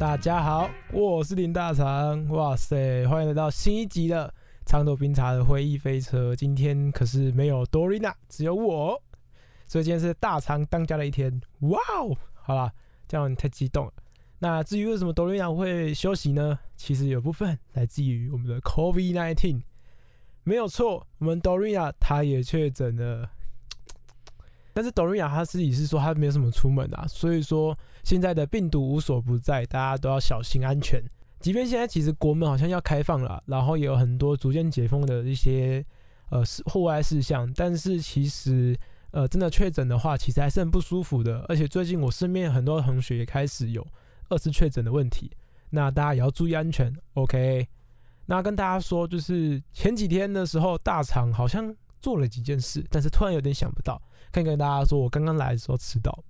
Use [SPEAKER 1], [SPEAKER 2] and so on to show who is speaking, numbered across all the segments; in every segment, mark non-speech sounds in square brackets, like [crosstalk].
[SPEAKER 1] 大家好，我是林大肠。哇塞，欢迎来到新一集的长朵冰茶的回忆飞车。今天可是没有 Dorina，，只有我，所以今天是大肠当家的一天。哇哦，好啦，这样太激动了。那至于为什么 Dorina 会休息呢？其实有部分来自于我们的 COVID-19，没有错，我们 Dorina 她也确诊了。但是朵琳娜她自己是说她没有什么出门啊，所以说现在的病毒无所不在，大家都要小心安全。即便现在其实国门好像要开放了，然后也有很多逐渐解封的一些呃户外事项，但是其实呃真的确诊的话，其实还是很不舒服的。而且最近我身边很多同学也开始有。二次确诊的问题，那大家也要注意安全。OK，那跟大家说，就是前几天的时候，大厂好像做了几件事，但是突然有点想不到。可以跟大家说，我刚刚来的时候迟到。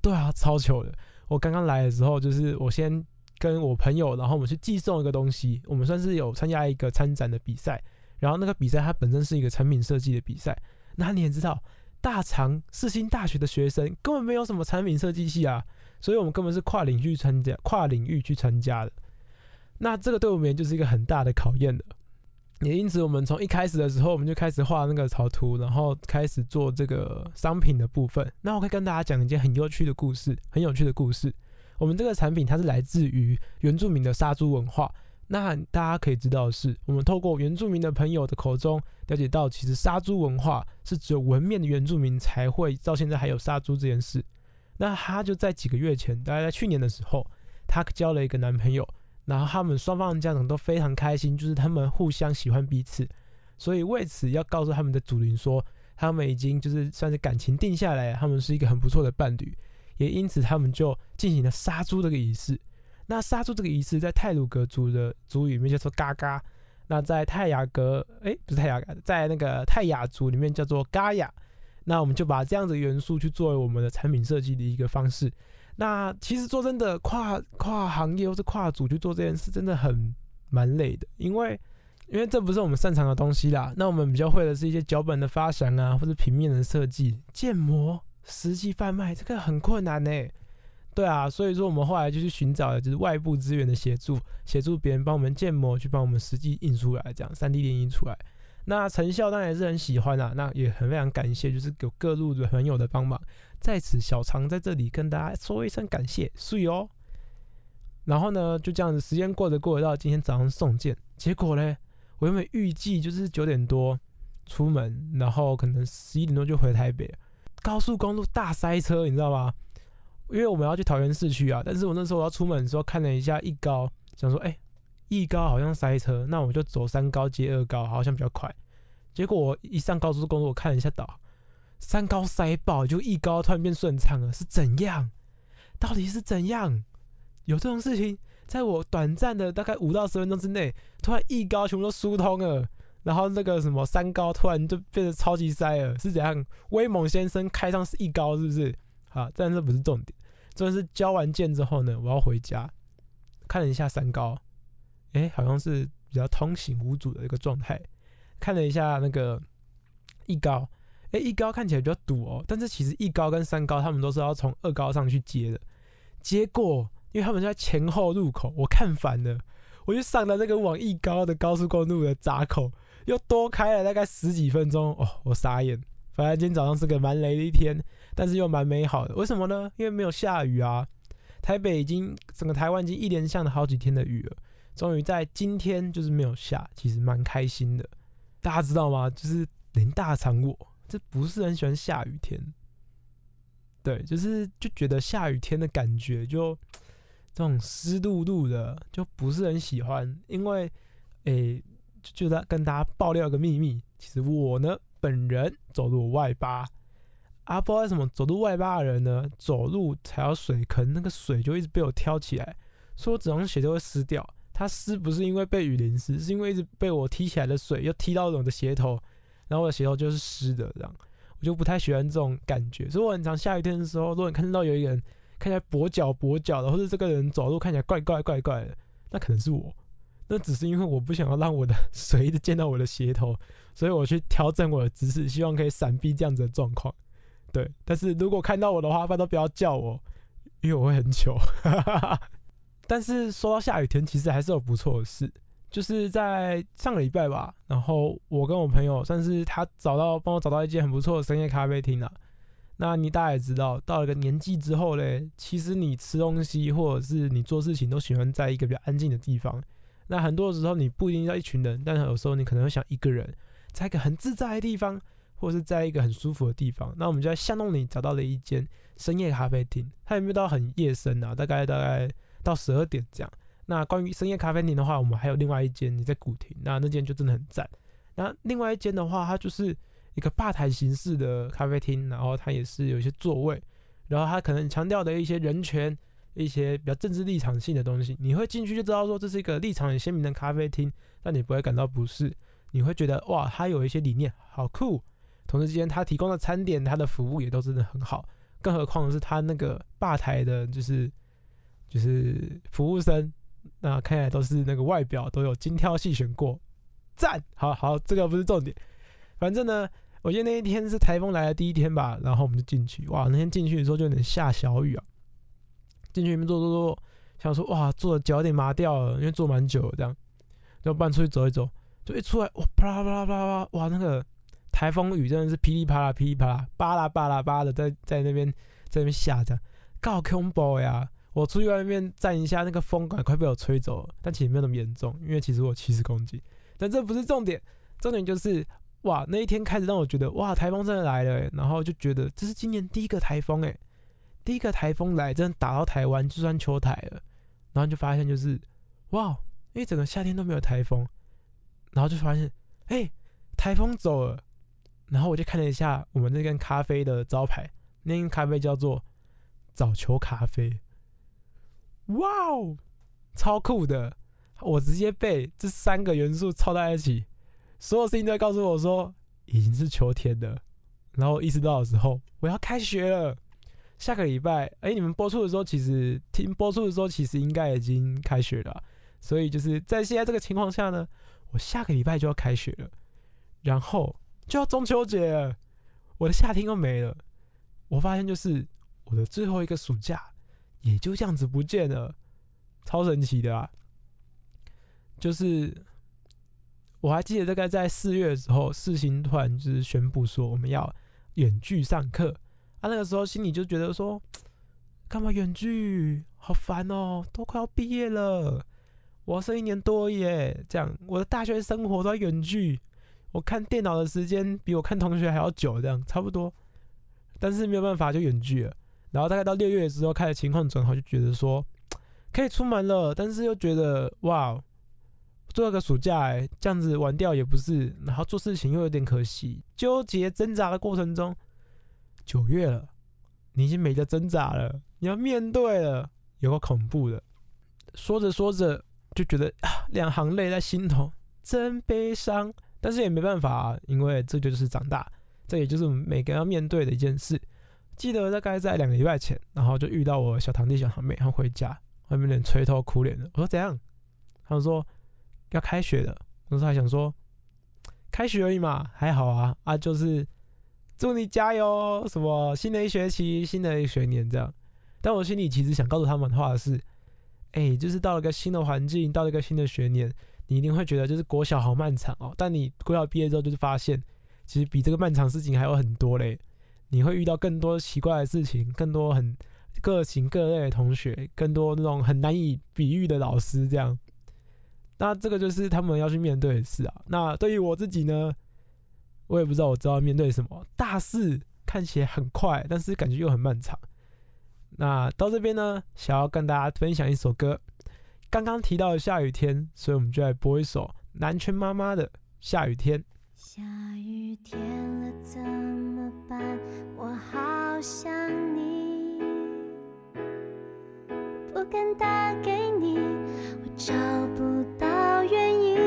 [SPEAKER 1] 对啊，超糗的。我刚刚来的时候，就是我先跟我朋友，然后我们去寄送一个东西。我们算是有参加一个参展的比赛，然后那个比赛它本身是一个产品设计的比赛。那你也知道，大厂世新大学的学生根本没有什么产品设计系啊。所以我们根本是跨领域参加，跨领域去参加的。那这个对我们就是一个很大的考验的。也因此，我们从一开始的时候，我们就开始画那个草图，然后开始做这个商品的部分。那我可以跟大家讲一件很有趣的故事，很有趣的故事。我们这个产品它是来自于原住民的杀猪文化。那大家可以知道的是，我们透过原住民的朋友的口中了解到，其实杀猪文化是只有文面的原住民才会到现在还有杀猪这件事。那她就在几个月前，大概在去年的时候，她交了一个男朋友，然后他们双方的家长都非常开心，就是他们互相喜欢彼此，所以为此要告诉他们的祖灵说，他们已经就是算是感情定下来，他们是一个很不错的伴侣，也因此他们就进行了杀猪这个仪式。那杀猪这个仪式在泰鲁格族的族语里面叫做嘎嘎，那在泰雅格，哎，不是泰雅格，在那个泰雅族里面叫做嘎雅。那我们就把这样子元素去作为我们的产品设计的一个方式。那其实说真的，跨跨行业或是跨组去做这件事，真的很蛮累的，因为因为这不是我们擅长的东西啦。那我们比较会的是一些脚本的发想啊，或者平面的设计、建模、实际贩卖，这个很困难呢。对啊，所以说我们后来就去寻找就是外部资源的协助，协助别人帮我们建模，去帮我们实际印出来，这样三 D 电印出来。那成效当然也是很喜欢啊，那也很非常感谢，就是有各路的朋友的帮忙，在此小常在这里跟大家说一声感谢，所以哦。然后呢，就这样子时间过着过着到今天早上送件，结果呢，我原本预计就是九点多出门，然后可能十一点多就回台北，高速公路大塞车，你知道吗？因为我们要去桃园市区啊，但是我那时候我要出门的时候看了一下一高，想说哎。一高好像塞车，那我就走三高接二高，好像比较快。结果我一上高速公路，我看了一下岛，三高塞爆，就一高突然变顺畅了，是怎样？到底是怎样？有这种事情，在我短暂的大概五到十分钟之内，突然一高全部都疏通了，然后那个什么三高突然就变得超级塞了，是怎样？威猛先生开上是一高是不是？好，但这不是重点，重点是交完件之后呢，我要回家，看了一下三高。哎，好像是比较通行无阻的一个状态。看了一下那个一高，哎，一高看起来比较堵哦，但是其实一高跟三高他们都是要从二高上去接的。结果，因为他们在前后路口，我看反了，我就上了那个往一高的高速公路的闸口，又多开了大概十几分钟。哦，我傻眼。反正今天早上是个蛮雷的一天，但是又蛮美好的。为什么呢？因为没有下雨啊。台北已经整个台湾已经一连下了好几天的雨了。终于在今天就是没有下，其实蛮开心的。大家知道吗？就是林大肠我这不是很喜欢下雨天，对，就是就觉得下雨天的感觉就这种湿漉漉的，就不是很喜欢。因为诶，就在跟大家爆料一个秘密，其实我呢本人走路外八啊，不知道为什么走路外八的人呢，走路踩到水坑，那个水就一直被我挑起来，所以我整双鞋都会湿掉。它湿不是因为被雨淋湿，是因为一直被我踢起来的水又踢到我的鞋头，然后我的鞋头就是湿的，这样我就不太喜欢这种感觉。所以我很常下雨天的时候，如果你看到有一个人看起来跛脚跛脚的，或者这个人走路看起来怪怪怪怪的，那可能是我。那只是因为我不想要让我的 [laughs] 水一直溅到我的鞋头，所以我去调整我的姿势，希望可以闪避这样子的状况。对，但是如果看到我的话，都不要叫我，因为我会很糗。[laughs] 但是说到下雨天，其实还是有不错的事，就是在上个礼拜吧，然后我跟我朋友算是他找到帮我找到一间很不错的深夜咖啡厅了。那你大家也知道，到了个年纪之后嘞，其实你吃东西或者是你做事情都喜欢在一个比较安静的地方。那很多时候你不一定要一群人，但是有时候你可能会想一个人，在一个很自在的地方，或者是在一个很舒服的地方。那我们就在巷弄里找到了一间深夜咖啡厅，它也没有到很夜深啊，大概大概。到十二点这样。那关于深夜咖啡厅的话，我们还有另外一间，你在古亭，那那间就真的很赞。那另外一间的话，它就是一个吧台形式的咖啡厅，然后它也是有一些座位，然后它可能强调的一些人权、一些比较政治立场性的东西，你会进去就知道说这是一个立场很鲜明的咖啡厅，但你不会感到不适，你会觉得哇，它有一些理念好酷。同时之间，它提供的餐点、它的服务也都真的很好，更何况是它那个吧台的，就是。就是服务生，那看来都是那个外表都有精挑细选过，赞，好好，这个不是重点，反正呢，我记得那一天是台风来的第一天吧，然后我们就进去，哇，那天进去的时候就有点下小雨啊，进去里面坐坐坐，想说哇，坐的脚有点麻掉了，因为坐蛮久这样，就搬出去走一走，就一出来，哇，啪啦啪啦啪啦啪，哇，那个台风雨真的是噼里啪啦噼里啪啦，巴拉巴拉巴的在在那边在那边下着，够恐怖呀！我出去外面站一下，那个风赶快被我吹走了，但其实没有那么严重，因为其实我七十公斤。但这不是重点，重点就是哇，那一天开始让我觉得哇，台风真的来了，然后就觉得这是今年第一个台风诶，第一个台风来真的打到台湾就算秋台了，然后就发现就是哇，因为整个夏天都没有台风，然后就发现哎，台风走了，然后我就看了一下我们那间咖啡的招牌，那间咖啡叫做早球咖啡。哇哦，超酷的！我直接被这三个元素凑在一起，所有事情都在告诉我说已经是秋天了。然后意识到的时候，我要开学了。下个礼拜，哎，你们播出的时候，其实听播出的时候，其实应该已经开学了。所以就是在现在这个情况下呢，我下个礼拜就要开学了，然后就要中秋节了，我的夏天又没了。我发现就是我的最后一个暑假。也就这样子不见了，超神奇的啊！就是我还记得，大概在四月的时候，四星突然就是宣布说我们要远距上课啊。那个时候心里就觉得说，干嘛远距？好烦哦，都快要毕业了，我要剩一年多耶。这样我的大学生活都要远距，我看电脑的时间比我看同学还要久，这样差不多。但是没有办法，就远距了。然后大概到六月的时候，开始情况转好，就觉得说 [tsk] 可以出门了，但是又觉得哇，做了个暑假哎，这样子玩掉也不是，然后做事情又有点可惜，纠结挣扎的过程中，九月了，你已经没得挣扎了，你要面对了，有个恐怖的，说着说着就觉得，[tsk] 两行泪在心头，真悲伤，但是也没办法，因为这就是长大，这也就是我们每个人要面对的一件事。记得大概在两个礼拜前，然后就遇到我小堂弟、小堂妹，他们回家，外面有点垂头苦脸的。我说怎样？他们说要开学了。我说还想说开学而已嘛，还好啊啊，就是祝你加油，什么新的一学期、新的一学年这样。但我心里其实想告诉他们的话是：哎，就是到了个新的环境，到了一个新的学年，你一定会觉得就是国小好漫长哦。但你国小毕业之后，就是发现其实比这个漫长事情还有很多嘞。你会遇到更多奇怪的事情，更多很各型各类的同学，更多那种很难以比喻的老师，这样。那这个就是他们要去面对的事啊。那对于我自己呢，我也不知道我知道面对什么。大事看起来很快，但是感觉又很漫长。那到这边呢，想要跟大家分享一首歌。刚刚提到的下雨天，所以我们就来播一首南拳妈妈的《下雨天》。
[SPEAKER 2] 下雨天了怎么办？我好想你，不敢打给你，我找不到原因。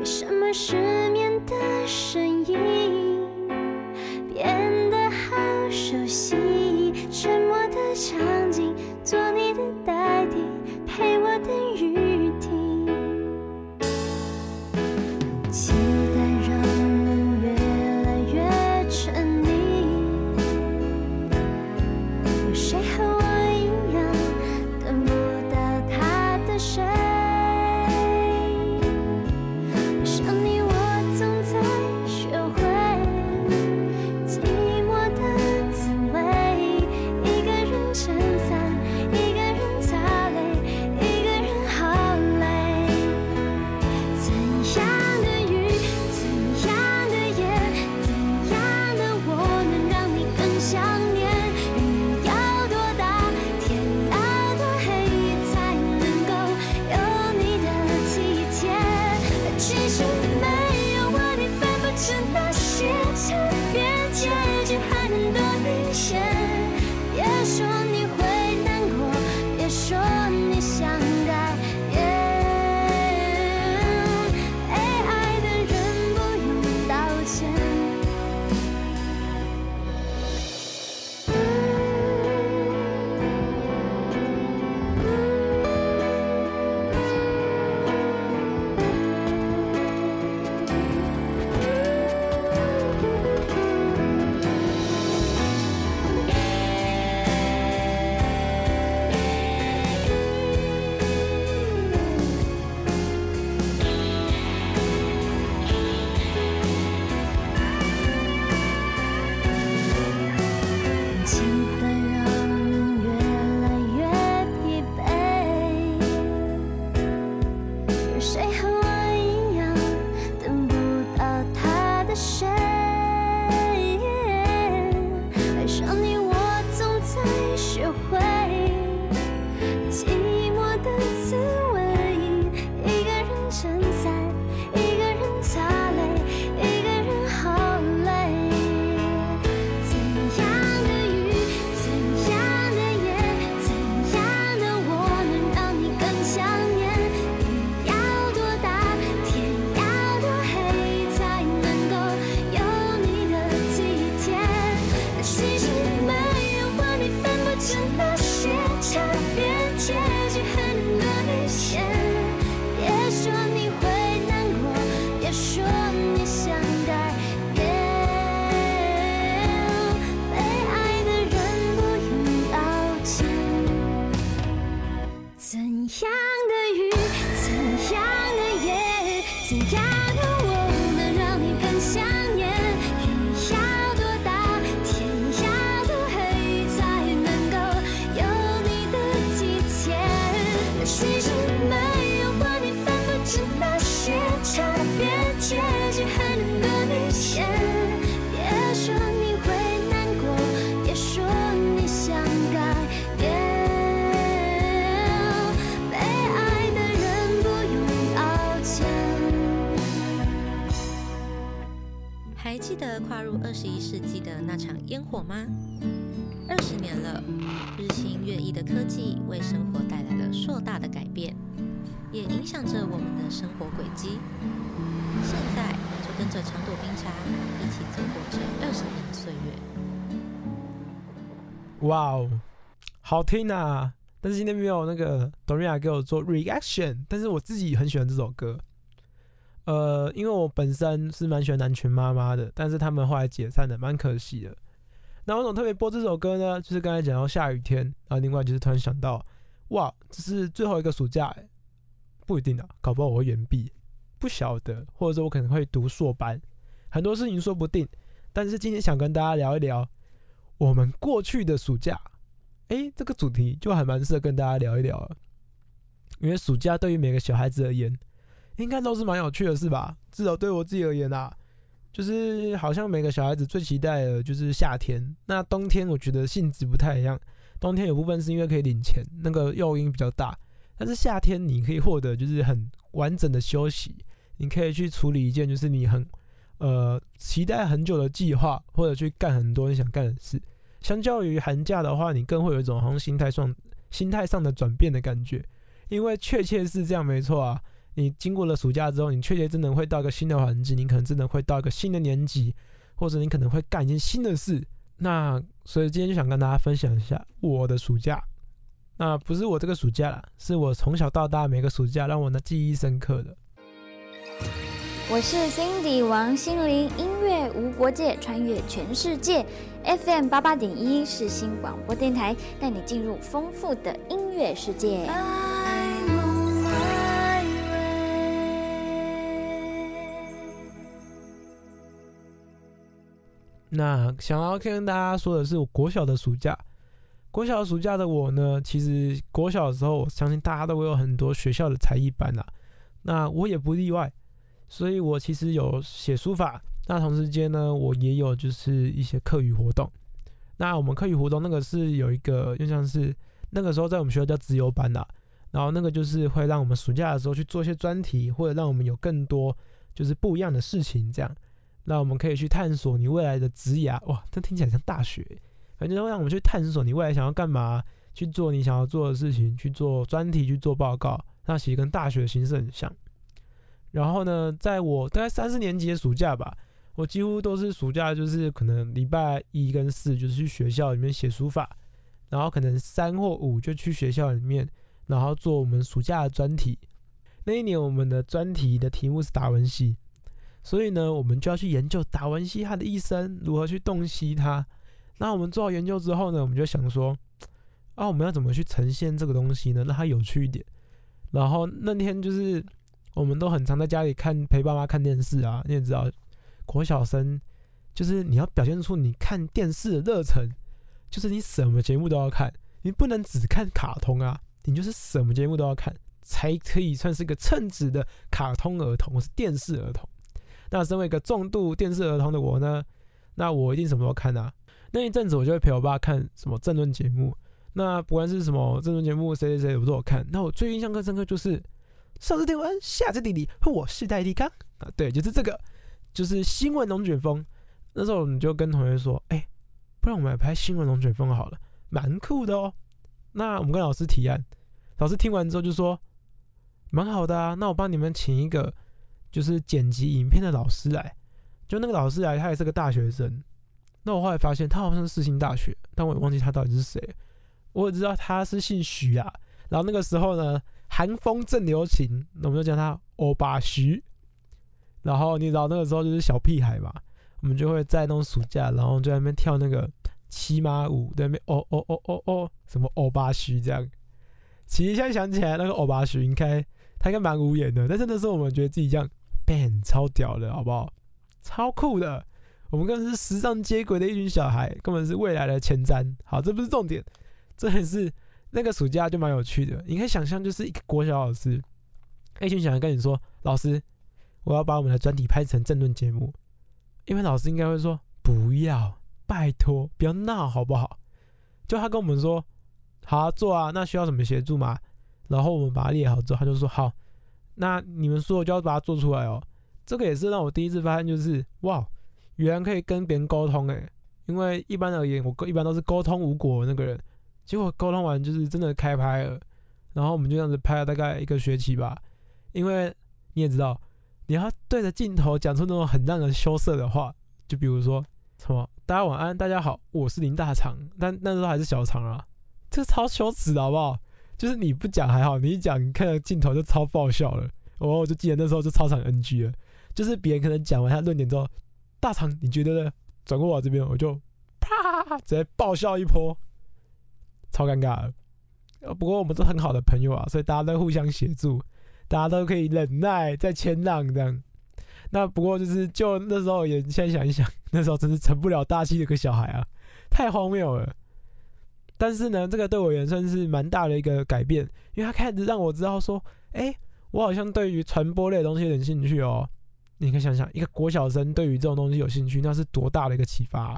[SPEAKER 2] 为什么失眠的声音变得好熟悉？沉默的场景，做你的代替，陪我
[SPEAKER 1] 哇哦，好听啊！但是今天没有那个 Dorina 给我做 reaction，但是我自己很喜欢这首歌。呃，因为我本身是蛮喜欢南拳妈妈的，但是他们后来解散了，蛮可惜的。那为什么特别播这首歌呢？就是刚才讲到下雨天，然后另外就是突然想到，哇，这是最后一个暑假、欸，不一定啊，搞不好我会原毕，不晓得，或者说我可能会读硕班，很多事情说不定。但是今天想跟大家聊一聊我们过去的暑假，诶，这个主题就还蛮适合跟大家聊一聊了。因为暑假对于每个小孩子而言，应该都是蛮有趣的事吧？至少对我自己而言啊，就是好像每个小孩子最期待的就是夏天。那冬天我觉得性质不太一样，冬天有部分是因为可以领钱，那个诱因比较大。但是夏天你可以获得就是很完整的休息，你可以去处理一件就是你很呃期待很久的计划，或者去干很多你想干的事。相较于寒假的话，你更会有一种好像心态上心态上的转变的感觉，因为确切是这样没错啊。你经过了暑假之后，你确切真的会到一个新的环境，你可能真的会到一个新的年级，或者你可能会干一件新的事。那所以今天就想跟大家分享一下我的暑假。那不是我这个暑假啦，是我从小到大每个暑假让我呢记忆深刻的。
[SPEAKER 3] 我是 Cindy 王心凌，音乐无国界，穿越全世界。FM 八八点一是新广播电台，带你进入丰富的音乐世界。
[SPEAKER 1] 那想要跟大家说的是，我国小的暑假，国小暑假的我呢，其实国小的时候，我相信大家都会有很多学校的才艺班啦，那我也不例外，所以我其实有写书法，那同时间呢，我也有就是一些课余活动。那我们课余活动那个是有一个，就像是那个时候在我们学校叫自由班啦，然后那个就是会让我们暑假的时候去做一些专题，或者让我们有更多就是不一样的事情这样。那我们可以去探索你未来的职涯，哇，这听起来像大学，反正会让我们去探索你未来想要干嘛，去做你想要做的事情，去做专题，去做报告，那其实跟大学的形式很像。然后呢，在我大概三四年级的暑假吧，我几乎都是暑假就是可能礼拜一跟四就是去学校里面写书法，然后可能三或五就去学校里面，然后做我们暑假的专题。那一年我们的专题的题目是达文西。所以呢，我们就要去研究达文西他的一生如何去洞悉他。那我们做好研究之后呢，我们就想说，啊，我们要怎么去呈现这个东西呢？让它有趣一点。然后那天就是我们都很常在家里看陪爸妈看电视啊，你也知道，国小生就是你要表现出你看电视的热忱，就是你什么节目都要看，你不能只看卡通啊，你就是什么节目都要看，才可以算是个称职的卡通儿童或是电视儿童。那身为一个重度电视儿童的我呢，那我一定什么都看啊。那一阵子我就会陪我爸看什么政论节目，那不管是什么政论节目，谁谁谁我都有看。那我最印象更深刻就是上次天文，下次地理，我是戴立刚啊，对，就是这个，就是新闻龙卷风。那时候我们就跟同学说，哎，不然我们来拍新闻龙卷风好了，蛮酷的哦。那我们跟老师提案，老师听完之后就说，蛮好的啊，那我帮你们请一个。就是剪辑影片的老师来，就那个老师来，他也是个大学生。那我后来发现他好像是世新大学，但我也忘记他到底是谁。我只知道他是姓徐啊。然后那个时候呢，寒风正流行，我们就叫他欧巴徐。然后你知道那个时候就是小屁孩嘛，我们就会在那种暑假，然后就在那边跳那个骑马舞，在那边哦哦哦哦哦，什么欧巴徐这样。其实现在想起来，那个欧巴徐应该他应该蛮无言的，但是那时候我们觉得自己这样。b a n 超屌的，好不好？超酷的，我们根本是时尚接轨的一群小孩，根本是未来的前瞻。好，这不是重点，这也是那个暑假就蛮有趣的。你可以想象，就是一个国小老师，一群小孩跟你说：“老师，我要把我们的专题拍成政论节目。”因为老师应该会说：“不要，拜托，不要闹，好不好？”就他跟我们说：“好，做啊，那需要什么协助吗？”然后我们把它列好之后，他就说：“好。”那你们说，我就要把它做出来哦。这个也是让我第一次发现，就是哇，原来可以跟别人沟通诶。因为一般而言，我一般都是沟通无果那个人。结果沟通完，就是真的开拍了。然后我们就这样子拍了大概一个学期吧。因为你也知道，你要对着镜头讲出那种很让人羞涩的话，就比如说什么“大家晚安，大家好，我是林大肠 [laughs] ”，但那时候还是小肠啊，这超羞耻的好不好？就是你不讲还好，你一讲，你看到镜头就超爆笑了。我我就记得那时候就超场 NG 了，就是别人可能讲完他论点之后，大场你觉得呢？转过我这边，我就啪直接爆笑一波，超尴尬的。不过我们都很好的朋友啊，所以大家都互相协助，大家都可以忍耐在谦让这样。那不过就是就那时候也现在想一想，[laughs] 那时候真是成不了大器的一个小孩啊，太荒谬了。但是呢，这个对我也算是蛮大的一个改变，因为他开始让我知道说，哎，我好像对于传播类的东西有点兴趣哦。你可以想想，一个国小生对于这种东西有兴趣，那是多大的一个启发？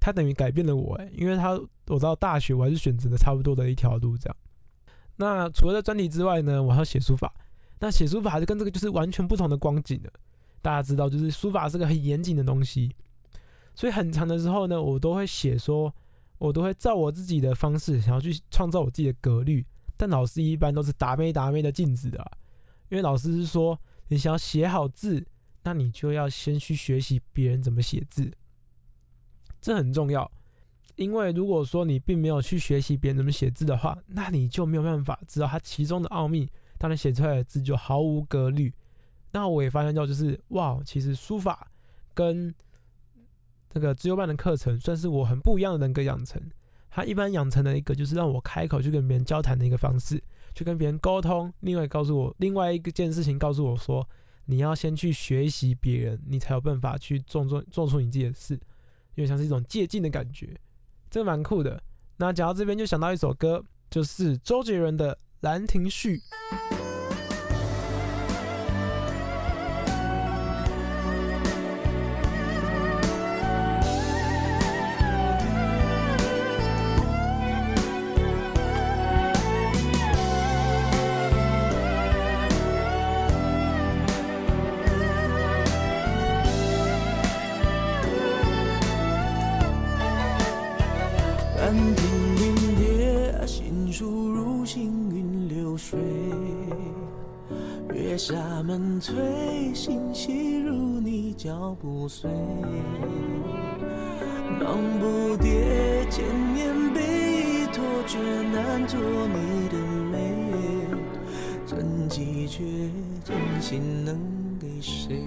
[SPEAKER 1] 他等于改变了我，哎，因为他我到大学我还是选择的差不多的一条路这样。那除了专题之外呢，我还要写书法。那写书法就跟这个就是完全不同的光景了。大家知道，就是书法是个很严谨的东西，所以很长的时候呢，我都会写说，我都会照我自己的方式想要去创造我自己的格律。但老师一般都是打妹打妹的禁止的、因为老师是说，你想要写好字，那你就要先去学习别人怎么写字，这很重要。因为如果说你并没有去学习别人怎么写字的话，那你就没有办法知道它其中的奥秘，当然写出来的字就毫无格律。那我也发现到，就是哇，其实书法跟这个自由班的课程算是我很不一样的人格养成。他一般养成的一个就是让我开口去跟别人交谈的一个方式，去跟别人沟通。另外告诉我另外一个件事情，告诉我说，你要先去学习别人，你才有办法去做做做出你自己的事，因为像是一种借鉴的感觉，这个蛮酷的。那讲到这边就想到一首歌，就是周杰伦的《兰亭序》。
[SPEAKER 4] 门推，心细如你脚步碎。忙不迭，千年笔托，却难托你的美。真迹却真心能给谁？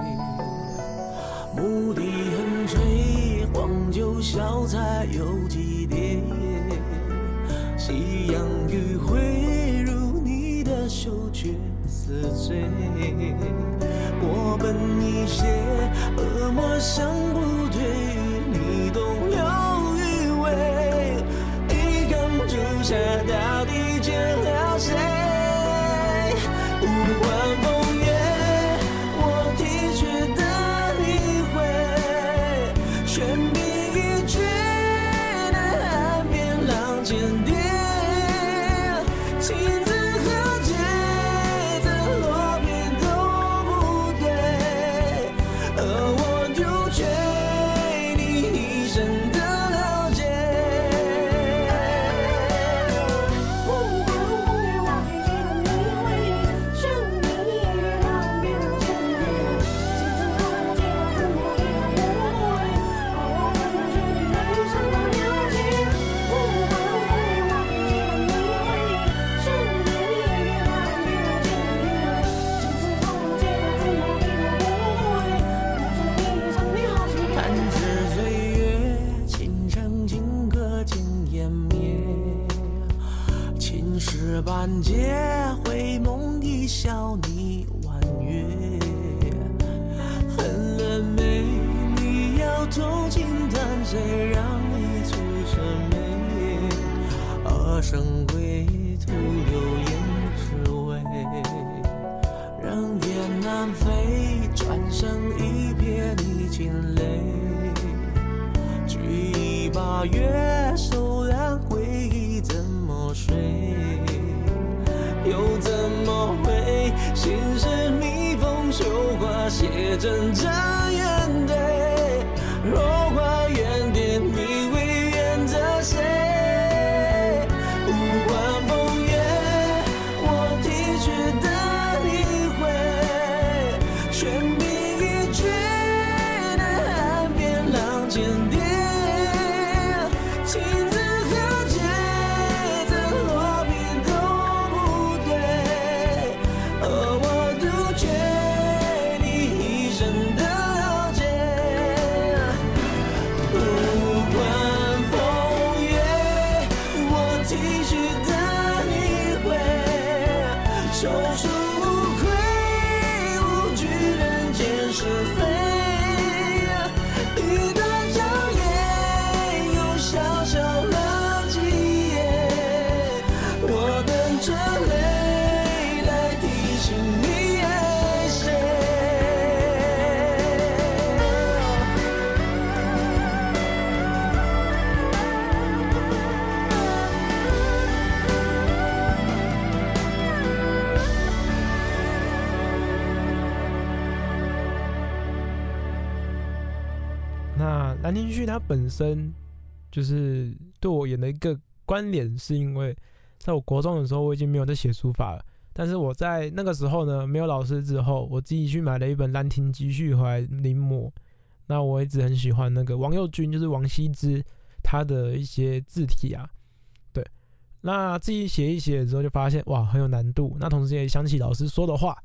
[SPEAKER 1] 因为他本身就是对我演的一个关联，是因为在我国中的时候我已经没有在写书法了，但是我在那个时候呢，没有老师之后，我自己去买了一本《兰亭集序》回来临摹。那我一直很喜欢那个王佑君，就是王羲之他的一些字体啊，对。那自己写一写之后，就发现哇很有难度。那同时也想起老师说的话，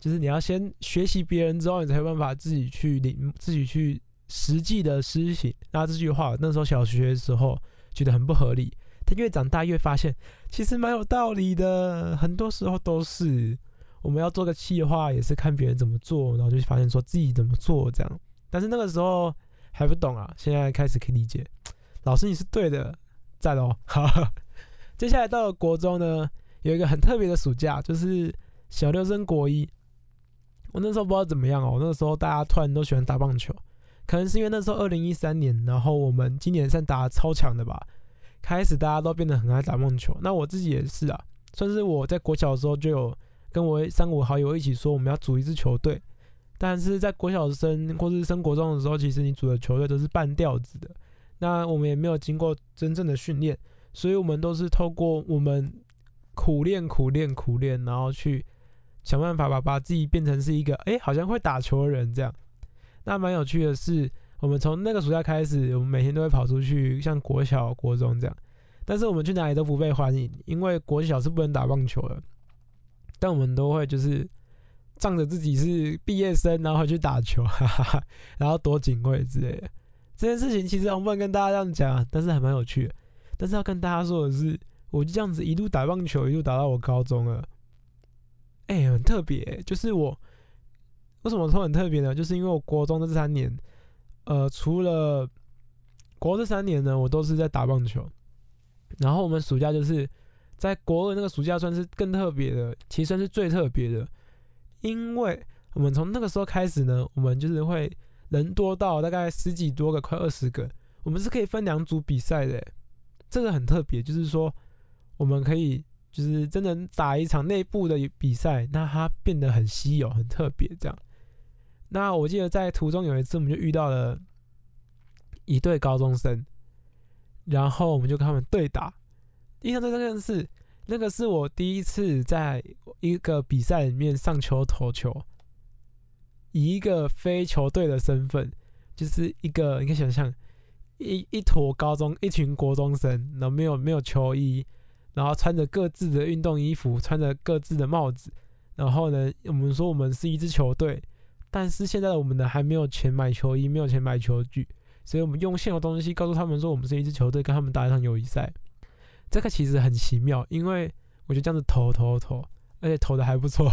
[SPEAKER 1] 就是你要先学习别人之后，你才有办法自己去领，自己去实际的施行。那这句话那时候小学的时候觉得很不合理，但越长大越发现其实蛮有道理的。很多时候都是我们要做个计划，也是看别人怎么做，然后就发现说自己怎么做这样。但是那个时候还不懂啊，现在开始可以理解。[laughs] 老师你是对的，赞哦。好，[laughs] 接下来到了国中呢，有一个很特别的暑假，就是小六升国一。我那时候不知道怎么样哦，那个时候大家突然都喜欢打棒球，可能是因为那时候二零一三年，然后我们今年算打的超强的吧，开始大家都变得很爱打棒球。那我自己也是啊，算是我在国小的时候就有跟我三五好友一起说，我们要组一支球队。但是在国小生或是升国中的时候，其实你组的球队都是半吊子的。那我们也没有经过真正的训练，所以我们都是透过我们苦练、苦练、苦练，然后去想办法把把自己变成是一个哎，好像会打球的人这样。那蛮有趣的是，我们从那个暑假开始，我们每天都会跑出去，像国小、国中这样。但是我们去哪里都不被欢迎，因为国小是不能打棒球的。但我们都会就是。仗着自己是毕业生，然后去打球，哈哈哈，然后躲警卫之类的。这件事情其实我不能跟大家这样讲，但是还蛮有趣的。但是要跟大家说的是，我就这样子一路打棒球，一路打到我高中了。哎，很特别，就是我为什么说很特别呢？就是因为我国中的这三年，呃，除了国这三年呢，我都是在打棒球。然后我们暑假就是在国二那个暑假，算是更特别的，其实算是最特别的。因为我们从那个时候开始呢，我们就是会人多到大概十几多个，快二十个，我们是可以分两组比赛的，这个很特别，就是说我们可以就是真的打一场内部的比赛，那它变得很稀有、很特别这样。那我记得在途中有一次，我们就遇到了一对高中生，然后我们就跟他们对打，印象最深刻的是。那个是我第一次在一个比赛里面上球投球，以一个非球队的身份，就是一个你可以想象一一坨高中一群国中生，然后没有没有球衣，然后穿着各自的运动衣服，穿着各自的帽子，然后呢，我们说我们是一支球队，但是现在我们呢还没有钱买球衣，没有钱买球具，所以我们用现有东西告诉他们说我们是一支球队，跟他们打一场友谊赛。这个其实很奇妙，因为我就这样子投投投，而且投的还不错，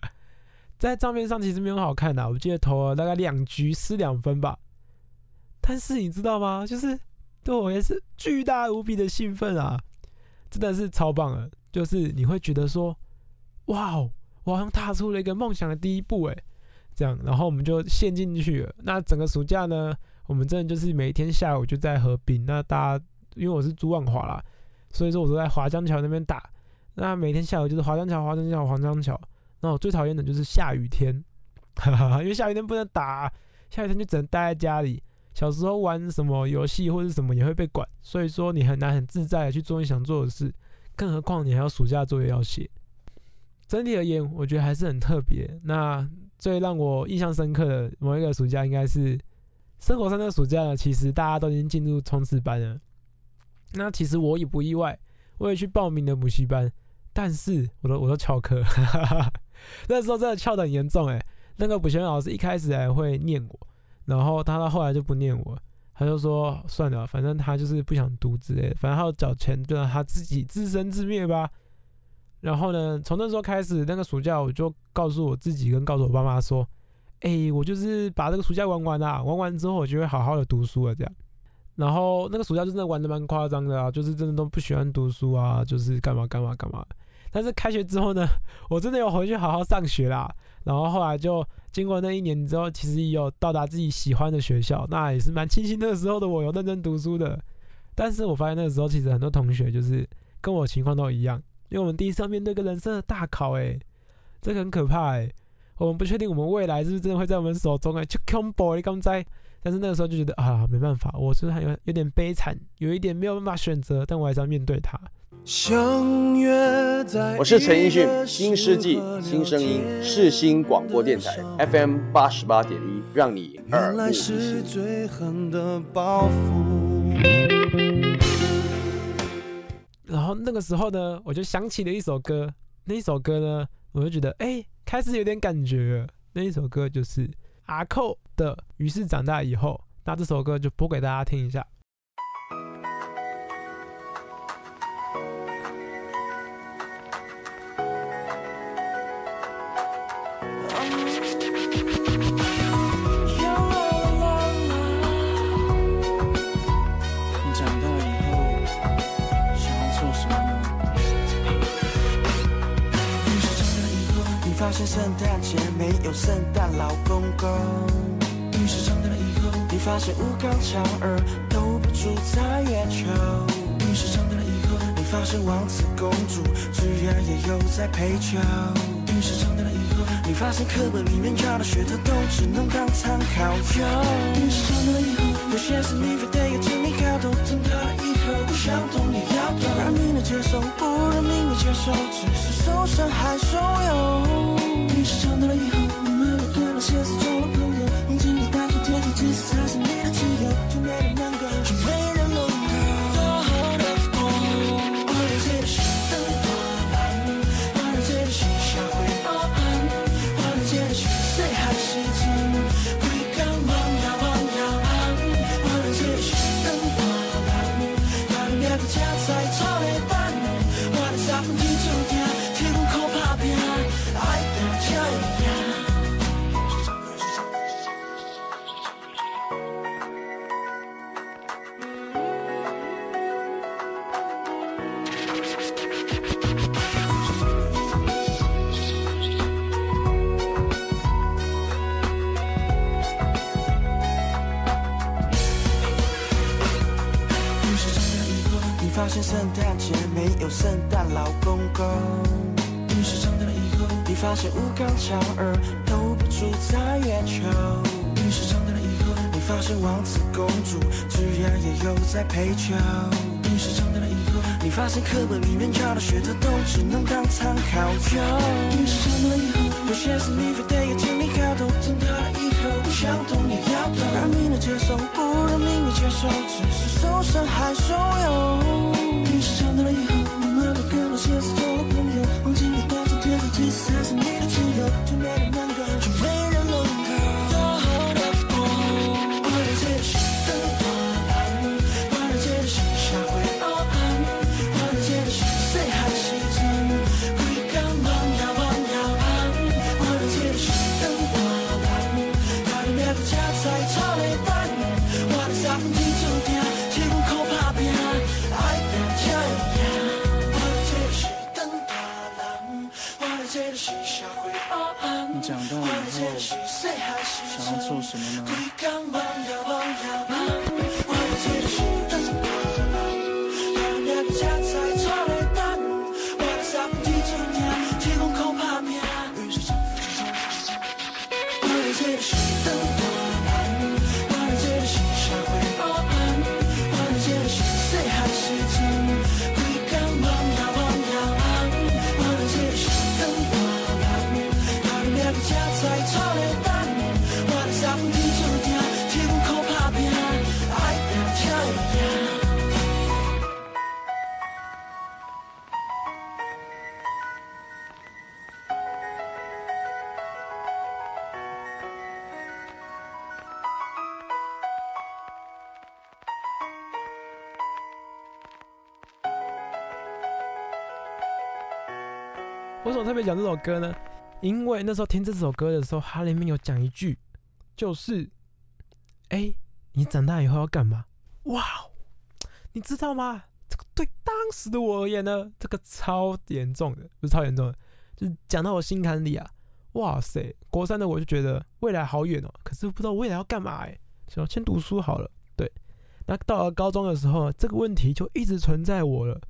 [SPEAKER 1] [laughs] 在照片上其实没有好看的，我记得投了大概两局失两分吧。但是你知道吗？就是对我也是巨大无比的兴奋啊，真的是超棒的。就是你会觉得说，哇哦，我好像踏出了一个梦想的第一步哎，这样，然后我们就陷进去了。那整个暑假呢，我们真的就是每天下午就在河滨。那大家因为我是朱万华啦。所以说我都在华江桥那边打，那每天下午就是华江桥、华江桥、华江桥。那我最讨厌的就是下雨天，哈哈，因为下雨天不能打，下雨天就只能待在家里。小时候玩什么游戏或者什么也会被管，所以说你很难很自在的去做你想做的事，更何况你还有暑假作业要写。整体而言，我觉得还是很特别。那最让我印象深刻的某一个暑假，应该是生活上的暑假呢。其实大家都已经进入冲刺班了。那其实我也不意外，我也去报名了补习班，但是我都我都翘课，[laughs] 那时候真的翘得很严重哎。那个补习班老师一开始还会念我，然后他到后来就不念我，他就说算了，反正他就是不想读之类的，反正他要缴钱，就让他自己自生自灭吧。然后呢，从那时候开始，那个暑假我就告诉我自己跟告诉我爸妈说，哎，我就是把这个暑假玩完啦，玩完之后我就会好好的读书了，这样。然后那个暑假就真的玩的蛮夸张的啊，就是真的都不喜欢读书啊，就是干嘛干嘛干嘛。但是开学之后呢，[laughs] 我真的有回去好好上学啦。然后后来就经过那一年之后，其实也有到达自己喜欢的学校，那也是蛮庆幸那个时候的我有认真读书的。但是我发现那个时候其实很多同学就是跟我情况都一样，因为我们第一次要面对一个人生的大考，诶，这个很可怕诶。我们不确定我们未来是不是真的会在我们手中诶，就恐怖你刚在。但是那个时候就觉得啊，没办法，我是还有有点悲惨，有一点没有办法选择，但我还是要面对它。
[SPEAKER 5] 相约在
[SPEAKER 6] 我是陈奕迅新世纪新声音世新广播电台 FM 八十八点一，让你耳目一
[SPEAKER 5] 原来是
[SPEAKER 6] 新。
[SPEAKER 1] 然后那个时候呢，我就想起了一首歌，那一首歌呢，我就觉得哎、开始有点感觉。那一首歌就是阿寇的《于是长大以后》，那这首歌就播给大家听一下。
[SPEAKER 5] 发现圣诞节没有圣诞老公公。于是长大了以后，你发现吴刚乔儿都不住在月球。于是长大了以后，你发现王子公主居然也有在陪酒。于是长大了以后，你发现课本里面教的学的都只能当参考用。于是长大了以后，有些事你非得要经历搞懂，长大了以后不想懂也要懂。让命的接受，不让命的接受，只是受伤还受用。是长大了以后，想要
[SPEAKER 7] 做什么
[SPEAKER 1] 讲这首歌呢？因为那时候听这首歌的时候，它里面有讲一句，就是，哎、你长大以后要干嘛？哇，你知道吗？这个对当时的我而言呢，这个超严重的，不是超严重的，就是讲到我心坎里啊。哇塞，国三的我就觉得未来好远哦，可是不知道未来要干嘛哎，想先读书好了。对，那到了高中的时候，这个问题就一直存在我了。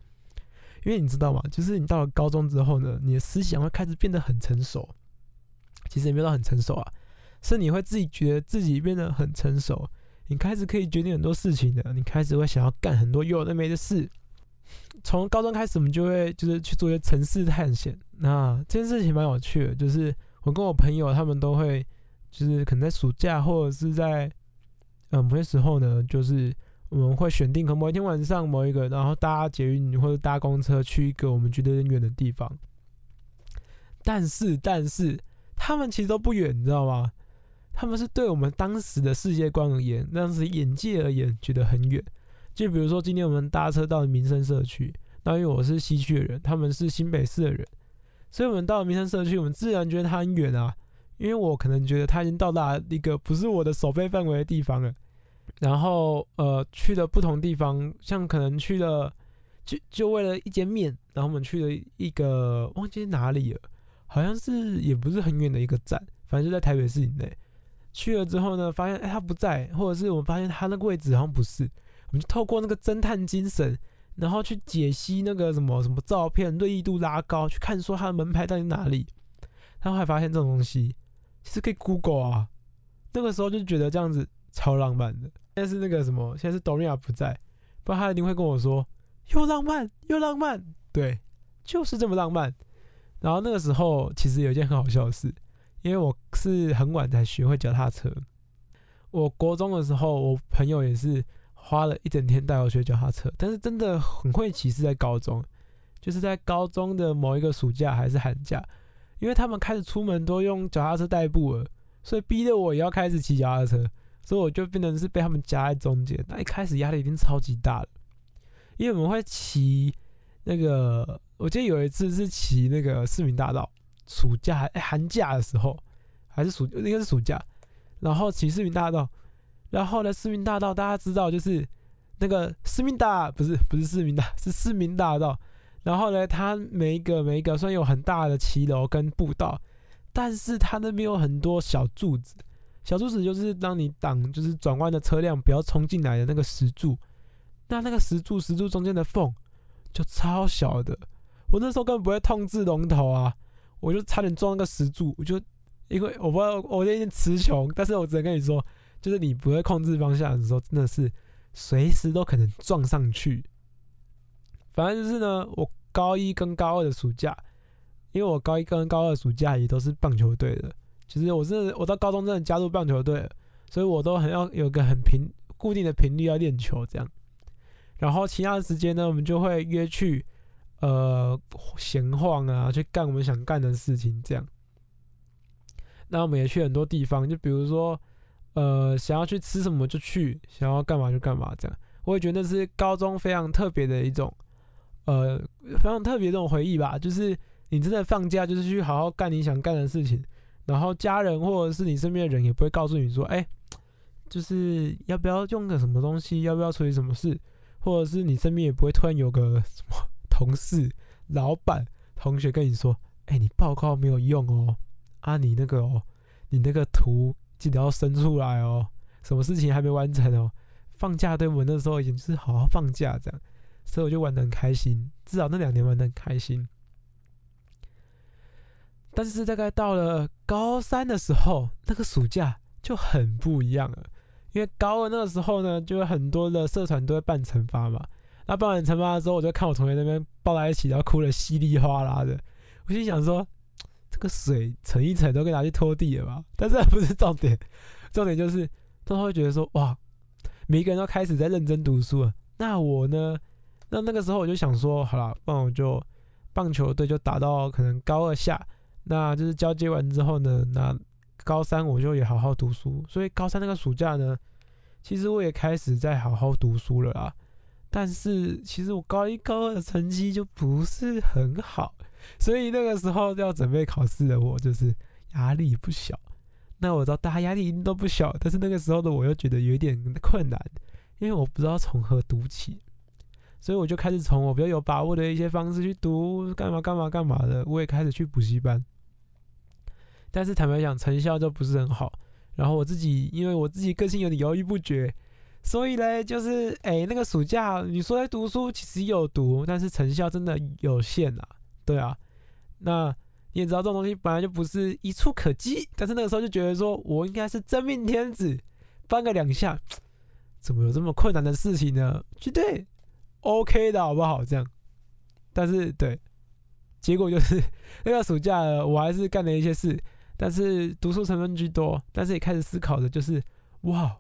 [SPEAKER 1] 因为你知道吗？就是你到了高中之后呢，你的思想会开始变得很成熟。其实也没有到很成熟啊，是你会自己觉得自己变得很成熟，你开始可以决定很多事情的，你开始会想要干很多有的没的事。从高中开始，我们就会就是去做一些城市探险。那这件事情蛮有趣的，就是我跟我朋友他们都会，就是可能在暑假或者是在呃某些时候呢，就是我们会选定可能某一天晚上某一个，然后搭捷运或者搭公车去一个我们觉得很远的地方。但是，但是他们其实都不远，你知道吗？他们是对我们当时的世界观而言，当时眼界而言，觉得很远。就比如说，今天我们搭车到民生社区，那因为我是西区的人，他们是新北市的人，所以我们到了民生社区，我们自然觉得它很远啊。因为我可能觉得它已经到达一个不是我的守备范围的地方了。然后，呃，去了不同地方，像可能去了，就就为了一间面，然后我们去了一个忘记哪里了，好像是也不是很远的一个站，反正就在台北市以内。去了之后呢，发现哎他不在，或者是我们发现他那个位置好像不是。我们就透过那个侦探精神，然后去解析那个什么什么照片，锐意度拉高，去看说他的门牌到底哪里。然后还发现这种东西其实可以 Google 啊。那个时候就觉得这样子超浪漫的。现在是那个什么，现在是 Doria 不在，不然他一定会跟我说又浪漫又浪漫。对，就是这么浪漫。然后那个时候其实有一件很好笑的事，因为我是很晚才学会脚踏车。我国中的时候，我朋友也是。花了一整天带我学脚踏车，但是真的很会骑是在高中，就是在高中的某一个暑假还是寒假，因为他们开始出门都用脚踏车代步了，所以逼得我也要开始骑脚踏车，所以我就变成是被他们夹在中间。那一开始压力已经超级大了，因为我们会骑那个，我记得有一次是骑那个市民大道，暑假寒假的时候，还是暑应该是暑假，然后骑市民大道。然后呢，市民大道大家知道就是那个市民大不是不是市民大是市民大道。然后呢，它每一个每一个虽然有很大的骑楼跟步道，但是它那边有很多小柱子。小柱子就是当你挡就是转弯的车辆不要冲进来的那个石柱。那那个石柱石柱中间的缝就超小的，我那时候根本不会控制龙头啊，我就差点撞那个石柱。我就因为我不知道我有点词穷，但是我只能跟你说。就是你不会控制方向的时候，真的是随时都可能撞上去。反正就是呢，我高一跟高二的暑假，因为我高一跟高二暑假也都是棒球队的。其实我真的，我到高中真的加入棒球队，所以我都很要有个很频固定的频率要练球这样。然后其他的时间呢，我们就会约去呃闲晃啊，去干我们想干的事情这样。那我们也去很多地方，就比如说。呃，想要去吃什么就去，想要干嘛就干嘛，这样我也觉得是高中非常特别的一种，呃，非常特别这种回忆吧。就是你真的放假，就是去好好干你想干的事情，然后家人或者是你身边的人也不会告诉你说，哎，就是要不要用个什么东西，要不要处理什么事，或者是你身边也不会突然有个什么 [laughs] 同事、老板、同学跟你说，哎，你报告没有用哦，啊，你那个哦，你那个图。记得要伸出来哦，什么事情还没完成哦？放假对我那时候已经是好好放假这样，所以我就玩的很开心，至少那两年玩的很开心。但是大概到了高三的时候，那个暑假就很不一样了，因为高二那个时候呢，就有很多的社团都会办惩罚嘛。那办完惩罚的时候，我就看我同学那边抱在一起，然后哭的稀里哗啦的，我心想说。这个水盛一盛都可以拿去拖地了吧？但是不是重点，重点就是他会觉得说哇，每一个人都开始在认真读书了。那我呢？那那个时候我就想说，好了，那我就棒球队就打到可能高二下，那就是交接完之后呢，那高三我就也好好读书。所以高三那个暑假呢，其实我也开始在好好读书了啦。但是其实我高一高二的成绩就不是很好。所以那个时候要准备考试的我，就是压力不小。那我知道大家压力一定都不小，但是那个时候的我又觉得有一点困难，因为我不知道从何读起。所以我就开始从我比较有把握的一些方式去读，干嘛干嘛干嘛的。我也开始去补习班，但是坦白讲，成效就不是很好。然后我自己，因为我自己个性有点犹豫不决，所以呢，就是哎，那个暑假你说在读书，其实有读，但是成效真的有限啊。对啊，那你也知道这种东西本来就不是一触可及，但是那个时候就觉得说我应该是真命天子，翻个两下，怎么有这么困难的事情呢？绝对 OK 的好不好？这样，但是对，结果就是 [laughs] 那个暑假，我还是干了一些事，但是读书成分居多，但是也开始思考的就是，哇，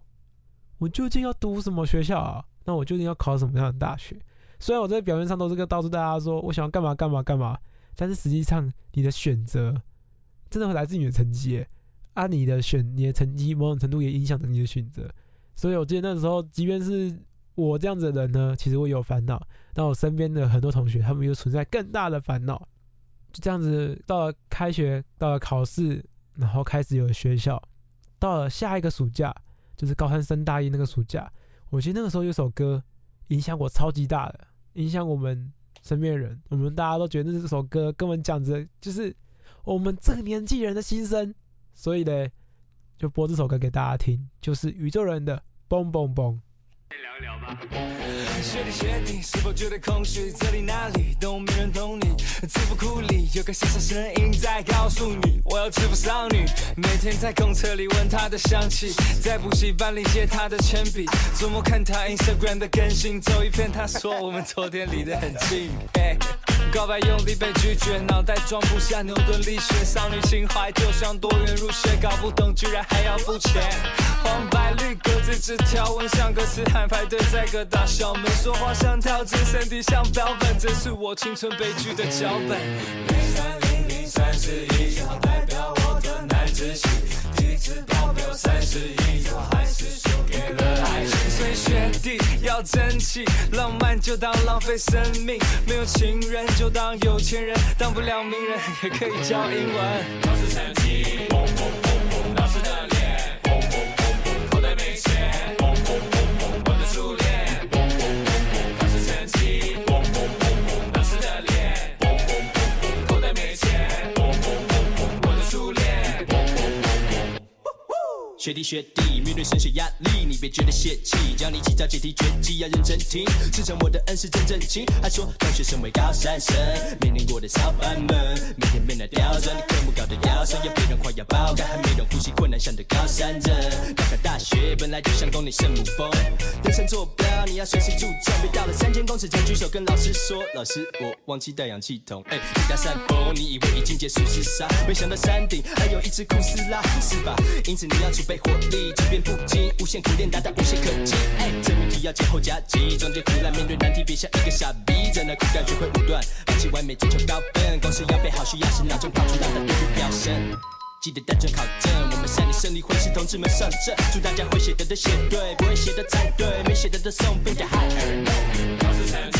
[SPEAKER 1] 我究竟要读什么学校啊？那我究竟要考什么样的大学？虽然我在表面上都是个告诉大家说我想要干嘛干嘛干嘛，但是实际上你的选择真的会来自你的成绩耶，啊，你的选你的成绩某种程度也影响着你的选择。所以我记得那时候，即便是我这样子的人呢，其实我有烦恼。但我身边的很多同学，他们又存在更大的烦恼。就这样子，到了开学，到了考试，然后开始有学校，到了下一个暑假，就是高三升大一那个暑假，我记得那个时候有首歌影响我超级大的，影响我们身边人，我们大家都觉得这首歌根本讲着就是我们这个年纪人的心声，所以呢，就播这首歌给大家听，就是宇宙人的《嘣嘣嘣》。
[SPEAKER 8] 聊一聊吧学弟学弟，是否觉得空虚？这里那里都没人懂你。字符库里有个小小声音在告诉你，我要制服少女。每天在公车里闻她的香气，在补习班里借她的铅笔，周末看她 Instagram 的更新，走一遍她说我们昨天离得很近。告白用力被拒绝，脑袋装不下牛顿力学，少女情怀就像多元入学，搞不懂居然还要付钱。黄白绿格子纸条，纹像个痴汉排队在各大校门，说话像跳针，身体像标本，这是我青春悲剧的脚本。零三零零三十一，正好代表我的男子气，体质保没有三十一，我还是输给了爱情。所以学弟要争气，浪漫就当浪费生命，没有情人就当有钱人，当不了名人也可以教英文。考试成绩，嘣嘣嘣嘣，老师的脸，嘣嘣嘣嘣，口袋没钱，嘣嘣嘣嘣，我的初恋，嘣嘣嘣嘣，考试成绩，嘣嘣嘣嘣，老师的脸，嘣嘣嘣嘣，口袋没钱，嘣嘣嘣嘣，我的初恋，嘣嘣嘣嘣。学弟学弟，面对升学压力，你别觉得泄气，教你几招解题绝技，要认真听。师承我的恩师真正经，他说大学生为高三生，面临过的小班们，每天变得刁钻，你科目搞得要酸，要被人夸要爆肝，还没人呼吸困难，像得高山症。大考大学本来就像宫顶圣母峰，人生坐标你要随时注重，别到了三千公尺才举手跟老师说，老师我忘记带氧气筒。哎，你打山峰，你以为已经结束厮杀，没想到山顶还有一只库斯拉，是吧？因此你要储备火力，即便不精，无限苦练达到无懈可击。哎，这命题要前后夹击，中间胡乱面对难题，别像一个傻逼，在那苦干学会武断，放弃完美追求高分，公式要背好，需要是脑中跑出大的对比表现。记得单纯考证，我们三年胜利会是同志们上阵，祝大家会写的都写对，不会写的猜对，没写的都送分给海尔。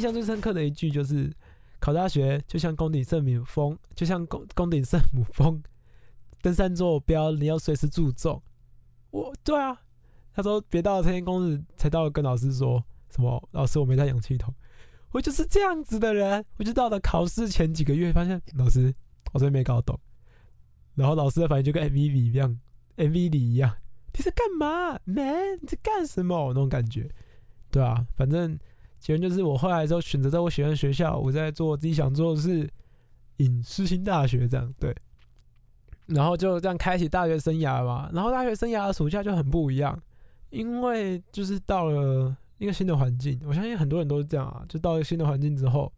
[SPEAKER 1] 印象最深刻的一句就是，考大学就像宫顶圣母峰，就像宫宫顶圣母峰，登山坐标你要随时注重。我对啊，他说别到了天公子才到跟老师说什么，老师我没带氧气筒，我就是这样子的人。我就到了考试前几个月，发现老师我真没搞懂，然后老师的反应就跟 MV 里一样，MV 里一样，你在干嘛，man？你在干什么？那种感觉，对啊，反正。结论就是，我后来之后选择在我喜欢的学校，我在做自己想做的事，影视新大学这样对，然后就这样开启大学生涯嘛。然后大学生涯的暑假就很不一样，因为就是到了一个新的环境，我相信很多人都是这样啊，就到了新的环境之后，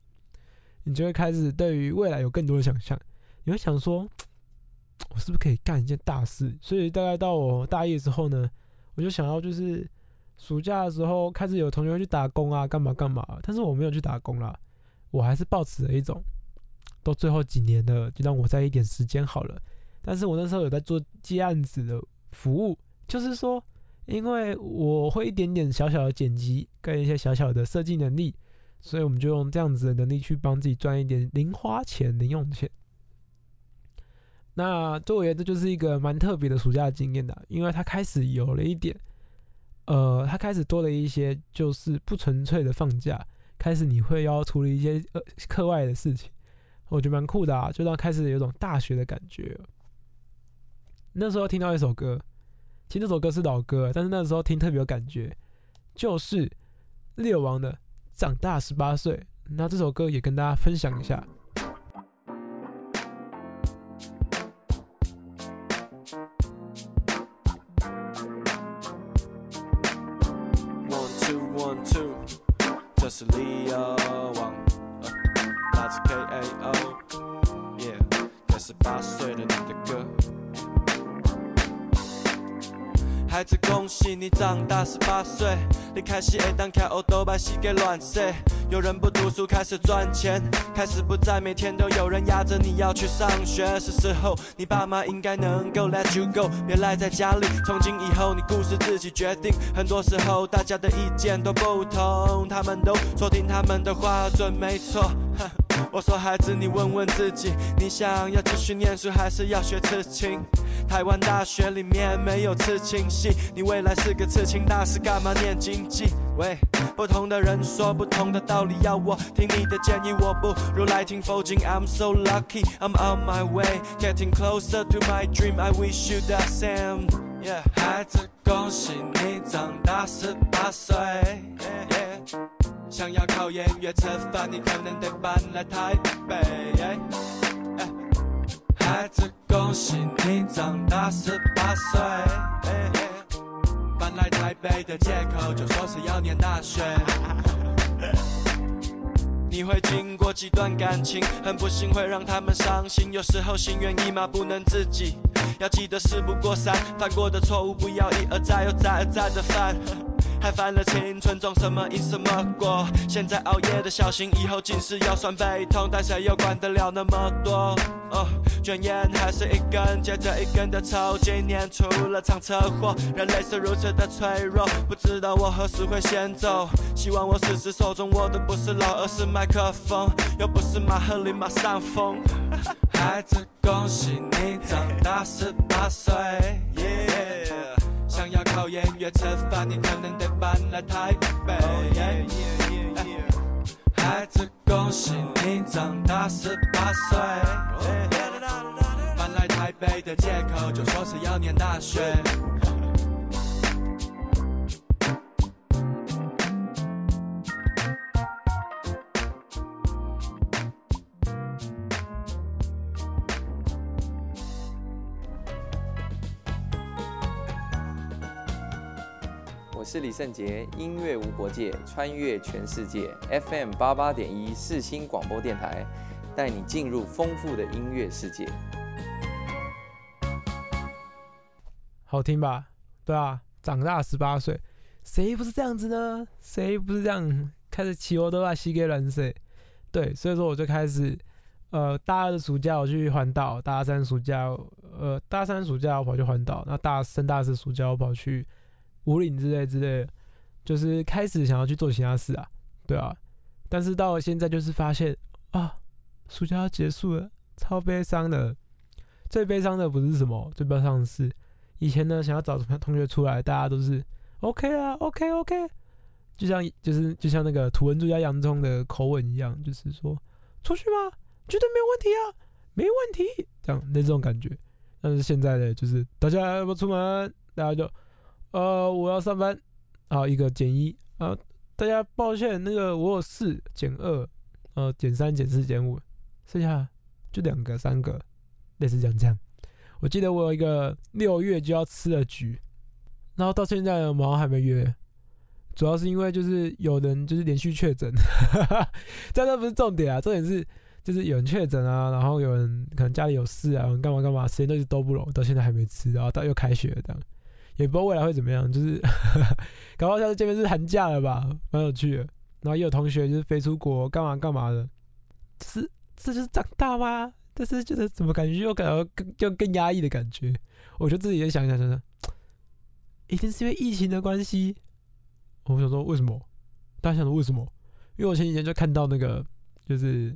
[SPEAKER 1] 你就会开始对于未来有更多的想象，你会想说，我是不是可以干一件大事？所以大概到我大一的时候呢，我就想要就是。暑假的时候开始有同学去打工啊，干嘛干嘛，但是我没有去打工啦，我还是抱持了一种，都最后几年了，就让我再一点时间好了。但是我那时候有在做接案子的服务，就是说，因为我会一点点小小的剪辑跟一些小小的设计能力，所以我们就用这样子的能力去帮自己赚一点零花钱、零用钱。那对我而言，这就是一个蛮特别的暑假经验的，因为他开始有了一点。呃，他开始多了一些，就是不纯粹的放假，开始你会要处理一些呃课外的事情，我觉得蛮酷的啊，就让开始有种大学的感觉。那时候听到一首歌，其实这首歌是老歌，但是那时候听特别有感觉，就是猎王的《长大十八岁》。那这首歌也跟大家分享一下。
[SPEAKER 9] 孩子，恭喜你长大十八岁，你开始会当开欧多把膝给乱塞。有人不读书开始赚钱，开始不再每天都有人压着你要去上学。是时候你爸妈应该能够 let you go，别赖在家里。从今以后你故事自己决定。很多时候大家的意见都不同，他们都说听他们的话准没错。[laughs] 我说孩子，你问问自己，你想要继续念书还是要学刺青？台湾大学里面没有刺青系，你未来是个刺青大师，干嘛念经济？喂，不同的人说不同的道理，要我听你的建议，我不如来听佛经。I'm so lucky, I'm on my way, getting closer to my dream. I wish you the same. Yeah，孩子，恭喜你长大十八岁。Yeah 想要考研乐吃饭，你可能得搬来台北。孩子，恭喜你长大十八岁。搬来台北的借口就说是要念大学。你会经过几段感情，很不幸会让他们伤心，有时候心猿意马不能自己。要记得事不过三，犯过的错误不要一而再又再而三的犯。还犯了青春种什么因什么果？现在熬夜的小心，以后近视腰酸背痛，但谁又管得了那么多？哦，卷烟还是一根接着一根的抽，今年出了场车祸，人类是如此的脆弱，不知道我何时会先走。希望我死时手中握的不是老，而是麦克风，又不是马赫里马上风。[laughs] 孩子，恭喜你长大十八岁。演员吃饭，你可能得搬来台北。孩子，恭喜你长大十八岁。搬来台北的借口就说是要念大学。
[SPEAKER 10] 是李圣杰，音乐无国界，穿越全世界，FM 八八点一四新广播电台，带你进入丰富的音乐世界。
[SPEAKER 1] 好听吧？对啊，长大十八岁，谁不是这样子呢？谁不是这样开始骑欧都把膝给软碎？对，所以说我就开始，呃，大二的暑假我去环岛，大三暑假，呃，大三暑假我跑去环岛，那大升大四暑假我跑去五岭之类之类的，就是开始想要去做其他事啊，对啊，但是到了现在就是发现啊，暑假要结束了，超悲伤的。最悲伤的不是什么，最悲伤的是。以前呢，想要找同学出来，大家都是 OK 啊，OK OK，就像就是就像那个土文猪加洋葱的口吻一样，就是说出去吗？绝对没有问题啊，没问题，这样那这种感觉。但是现在呢，就是大家要不要出门？大家就呃我要上班，好一个减一啊，大家抱歉，那个我有四减二，呃减三减四减五，剩下就两个三个，类似这样这样。我记得我有一个六月就要吃的局，然后到现在我们好像还没约，主要是因为就是有人就是连续确诊，[laughs] 但那不是重点啊，重点是就是有人确诊啊，然后有人可能家里有事啊，干嘛干嘛，时间都是都不拢，到现在还没吃，然后到又开学了这样，也不知道未来会怎么样，就是 [laughs] 搞不好下次见面是寒假了吧，蛮有趣的。然后也有同学就是飞出国干嘛干嘛的，是这就是长大吗？但是觉得怎么感觉又感到更又更压抑的感觉，我就自己也想想想想，一定是因为疫情的关系。我想说为什么？大家想说为什么？因为我前几天就看到那个，就是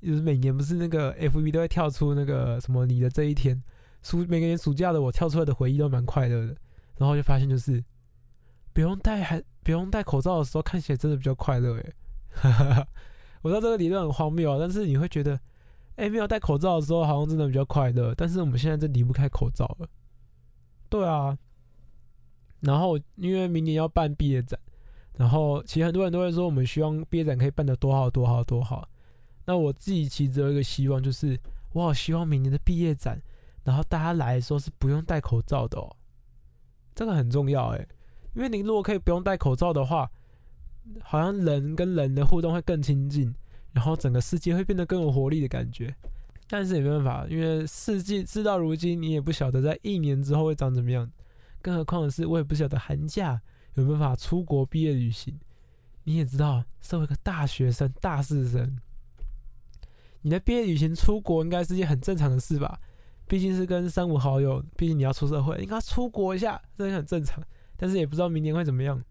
[SPEAKER 1] 就是每年不是那个 F B 都会跳出那个什么你的这一天，暑每个年暑假的我跳出来的回忆都蛮快乐的，然后就发现就是不用戴还不用戴口罩的时候看起来真的比较快乐诶。[laughs] 我知道这个理论很荒谬啊，但是你会觉得。哎、没有戴口罩的时候，好像真的比较快乐。但是我们现在真离不开口罩了。对啊，然后因为明年要办毕业展，然后其实很多人都会说，我们希望毕业展可以办得多好多好多好。那我自己其实只有一个希望，就是我好希望明年的毕业展，然后大家来的时候是不用戴口罩的哦，这个很重要诶，因为你如果可以不用戴口罩的话，好像人跟人的互动会更亲近，然后整个世界会变得更有活力的感觉。但是也没办法，因为世界事到如今，你也不晓得在一年之后会长怎么样。更何况是，我也不晓得寒假有没有办法出国毕业旅行。你也知道，作为一个大学生、大四生，你的毕业旅行出国应该是件很正常的事吧？毕竟是跟三五好友，毕竟你要出社会，应该出国一下，这也很正常。但是也不知道明年会怎么样，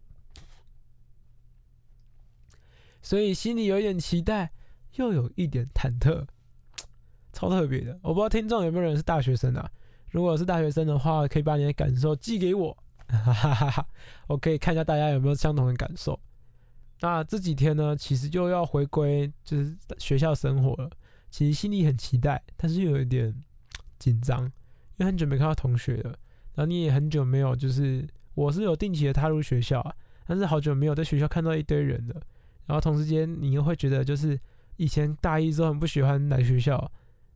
[SPEAKER 1] 所以心里有一点期待，又有一点忐忑，超特别的。我不知道听众有没有人是大学生啊？如果是大学生的话，可以把你的感受寄给我，哈哈哈我可以看一下大家有没有相同的感受。那这几天呢，其实就要回归就是学校生活了，其实心里很期待，但是又有一点紧张，因为很久没看到同学了，然后你也很久没有，就是我是有定期的踏入学校啊，但是好久没有在学校看到一堆人了，然后同时间你又会觉得就是以前大一时候很不喜欢来学校，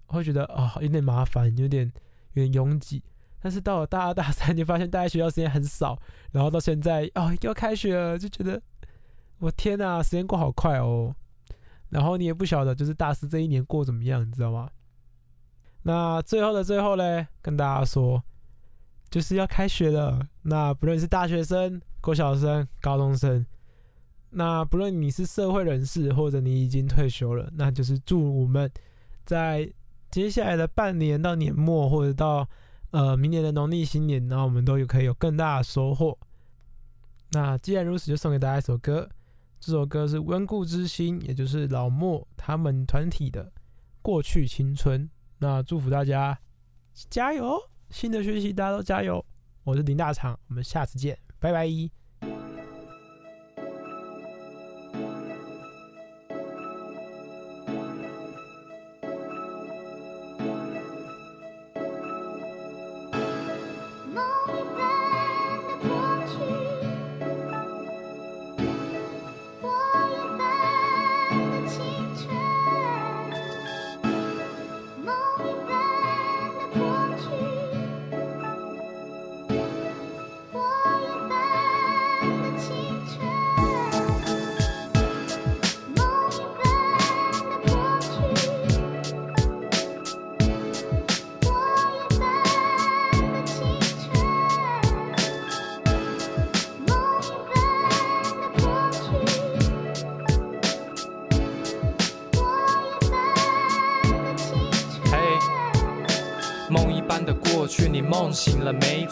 [SPEAKER 1] 会觉得啊有点麻烦，有点有点拥挤，但是到了大二大三，[laughs] 你发现待在学校时间很少，然后到现在哦要开学了，就觉得我天呐，时间过好快哦，然后你也不晓得就是大四这一年过怎么样，你知道吗？那最后的最后嘞，跟大家说，就是要开学了。那不论是大学生、国小生、高中生，那不论你是社会人士或者你已经退休了，那就是祝我们在接下来的半年到年末，或者到呃明年的农历新年，然后我们都有可以有更大的收获。那既然如此，就送给大家一首歌。这首歌是温故知新，也就是老莫他们团体的《过去青春》。那祝福大家加油！新的学习大家都加油！我是林大厂，我们下次见，拜拜。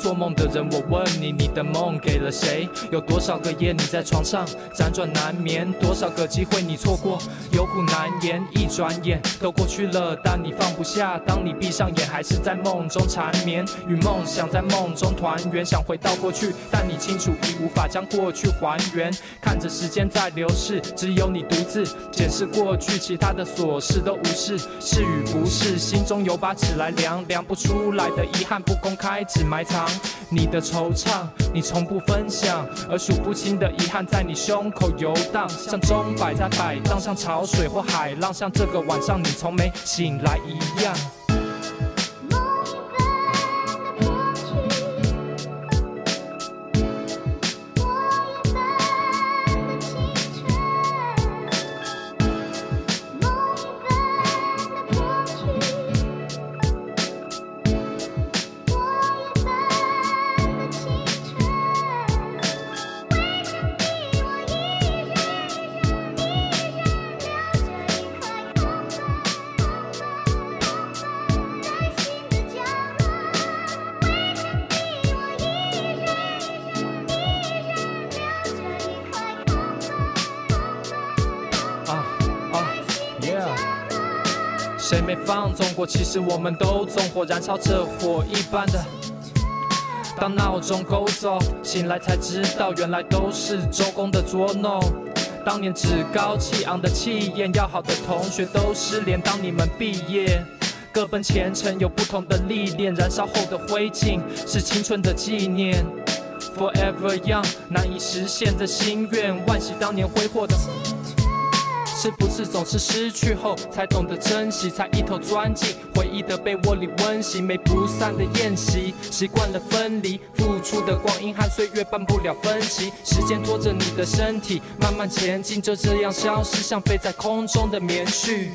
[SPEAKER 11] 做梦的人，我问你，你的梦给了谁？有多少个夜你在床上辗转难眠？多少个机会你错过，有苦难言。一转眼都过去了，但你放不下。当你闭上眼，还是在梦中缠绵。与梦想在梦中团圆，想回到过去，但你清楚已无法将过去还原。看着时间在流逝，只有你独自检视过去，其他的琐事都无视。是与不是，心中有把尺来量，量不出来的遗憾不公开，只埋藏你的惆怅，你从不分享，而数不清的遗憾在你胸口游荡，像钟摆在摆荡，像潮水或海浪，像这个晚上你从没醒来一样。放纵过？其实我们都纵火，燃烧着火一般的。当闹钟勾走，醒来才知道，原来都是周公的捉弄。当年趾高气昂的气焰，要好的同学都失联。当你们毕业，各奔前程，有不同的历练。燃烧后的灰烬是青春的纪念。forever young，难以实现的心愿，万喜当年挥霍的。是不是总是失去后才懂得珍惜，才一头钻进回忆的被窝里温习，没不散的宴席，习惯了分离，付出的光阴和岁月办不了分歧，时间拖着你的身体慢慢前进，就这样消失，像飞在空中的棉絮。